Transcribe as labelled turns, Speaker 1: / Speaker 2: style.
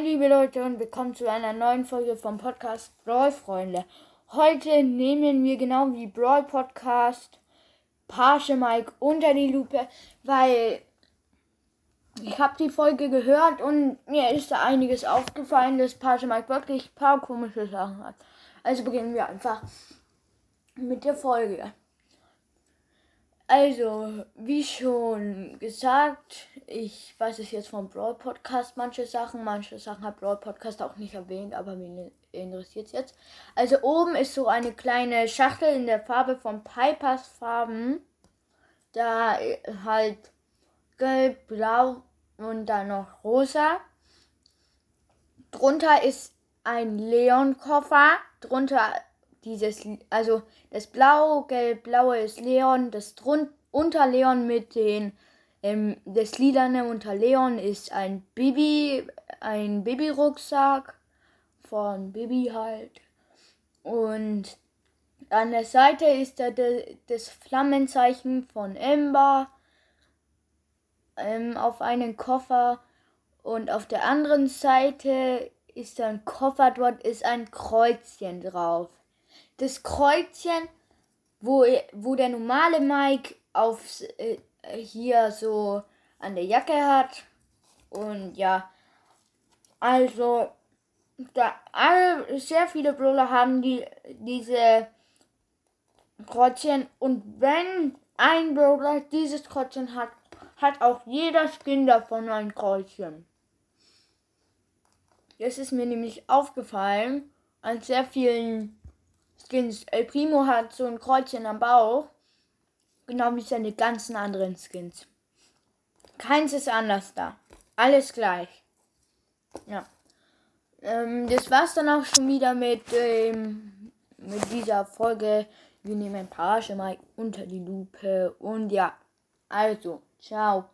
Speaker 1: Leute und willkommen zu einer neuen Folge vom Podcast Brawl Freunde. Heute nehmen wir genau wie Brawl Podcast Page Mike unter die Lupe, weil ich habe die Folge gehört und mir ist da einiges aufgefallen, dass Page Mike wirklich ein paar komische Sachen hat. Also beginnen wir einfach mit der Folge. Also, wie schon gesagt, ich weiß es jetzt vom Brawl Podcast manche Sachen, manche Sachen hat Brawl Podcast auch nicht erwähnt, aber mir interessiert es jetzt. Also oben ist so eine kleine Schachtel in der Farbe von Pipers Farben. Da äh, halt gelb, blau und dann noch rosa. Drunter ist ein Leon-Koffer. Drunter dieses, also das Blau, Gelb, Blaue ist Leon, das drun unter Leon mit den, ähm, das Lilane unter Leon ist ein Baby, ein Babyrucksack von Baby halt. Und an der Seite ist da das Flammenzeichen von Ember ähm, auf einen Koffer. Und auf der anderen Seite ist ein Koffer, dort ist ein Kreuzchen drauf das Kreuzchen, wo, wo der normale Mike auf äh, hier so an der Jacke hat. Und ja, also da alle, sehr viele Brawler haben die diese Kreuzchen und wenn ein Brawler dieses Kreuzchen hat, hat auch jeder Skin davon ein Kreuzchen. Das ist mir nämlich aufgefallen an sehr vielen Skins. El Primo hat so ein Kreuzchen am Bauch. Genau wie seine ganzen anderen Skins. Keins ist anders da. Alles gleich. Ja. Ähm, das war's dann auch schon wieder mit, ähm, mit dieser Folge. Wir nehmen Page mal unter die Lupe. Und ja, also, ciao.